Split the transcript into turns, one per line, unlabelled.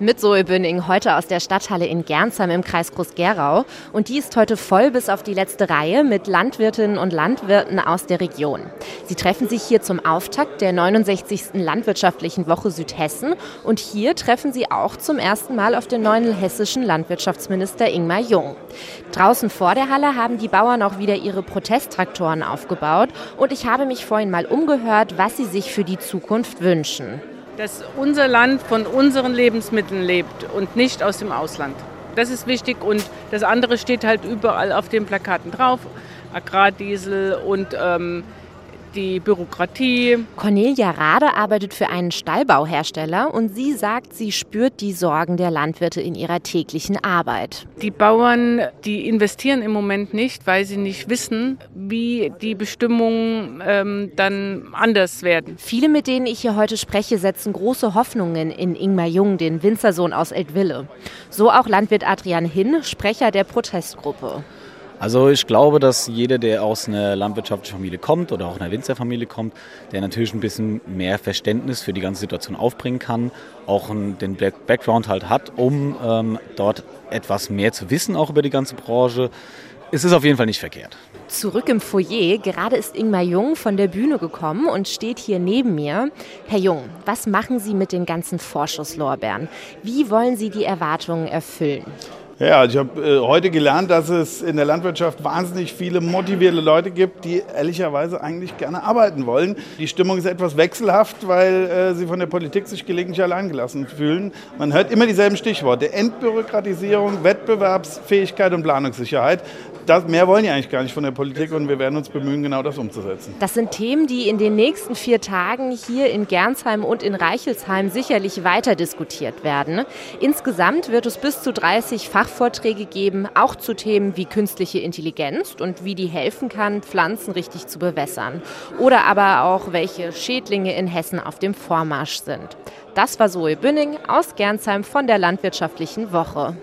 Mit Zoe Bünning heute aus der Stadthalle in Gernsheim im Kreis Groß-Gerau. Und die ist heute voll bis auf die letzte Reihe mit Landwirtinnen und Landwirten aus der Region. Sie treffen sich hier zum Auftakt der 69. Landwirtschaftlichen Woche Südhessen. Und hier treffen sie auch zum ersten Mal auf den neuen hessischen Landwirtschaftsminister Ingmar Jung. Draußen vor der Halle haben die Bauern auch wieder ihre Protesttraktoren aufgebaut. Und ich habe mich vorhin mal umgehört, was sie sich für die Zukunft wünschen
dass unser Land von unseren Lebensmitteln lebt und nicht aus dem Ausland. Das ist wichtig und das andere steht halt überall auf den Plakaten drauf. Agrardiesel und ähm, die Bürokratie.
Cornelia Rade arbeitet für einen Stallbauhersteller und sie sagt, sie spürt die Sorgen der Landwirte in ihrer täglichen Arbeit.
Die Bauern, die investieren im Moment nicht, weil sie nicht wissen, wie die Bestimmungen ähm, dann anders werden.
Viele, mit denen ich hier heute spreche, setzen große Hoffnungen in Ingmar Jung, den Winzersohn aus Eltville. So auch Landwirt Adrian Hinn, Sprecher der Protestgruppe.
Also ich glaube, dass jeder, der aus einer landwirtschaftlichen Familie kommt oder auch einer Winzerfamilie kommt, der natürlich ein bisschen mehr Verständnis für die ganze Situation aufbringen kann, auch den Background halt hat, um ähm, dort etwas mehr zu wissen, auch über die ganze Branche. Es ist auf jeden Fall nicht verkehrt.
Zurück im Foyer. Gerade ist Ingmar Jung von der Bühne gekommen und steht hier neben mir. Herr Jung, was machen Sie mit den ganzen Vorschusslorbeeren? Wie wollen Sie die Erwartungen erfüllen?
Ja, ich habe äh, heute gelernt, dass es in der Landwirtschaft wahnsinnig viele motivierte Leute gibt, die ehrlicherweise eigentlich gerne arbeiten wollen. Die Stimmung ist etwas wechselhaft, weil äh, sie von der Politik sich gelegentlich alleingelassen fühlen. Man hört immer dieselben Stichworte. Entbürokratisierung, Wettbewerbsfähigkeit und Planungssicherheit. Das, mehr wollen die eigentlich gar nicht von der Politik und wir werden uns bemühen, genau das umzusetzen.
Das sind Themen, die in den nächsten vier Tagen hier in Gernsheim und in Reichelsheim sicherlich weiter diskutiert werden. Insgesamt wird es bis zu 30 Fach Fachvorträge geben, auch zu Themen wie künstliche Intelligenz und wie die helfen kann, Pflanzen richtig zu bewässern. Oder aber auch, welche Schädlinge in Hessen auf dem Vormarsch sind. Das war Zoe Bünning aus Gernsheim von der Landwirtschaftlichen Woche.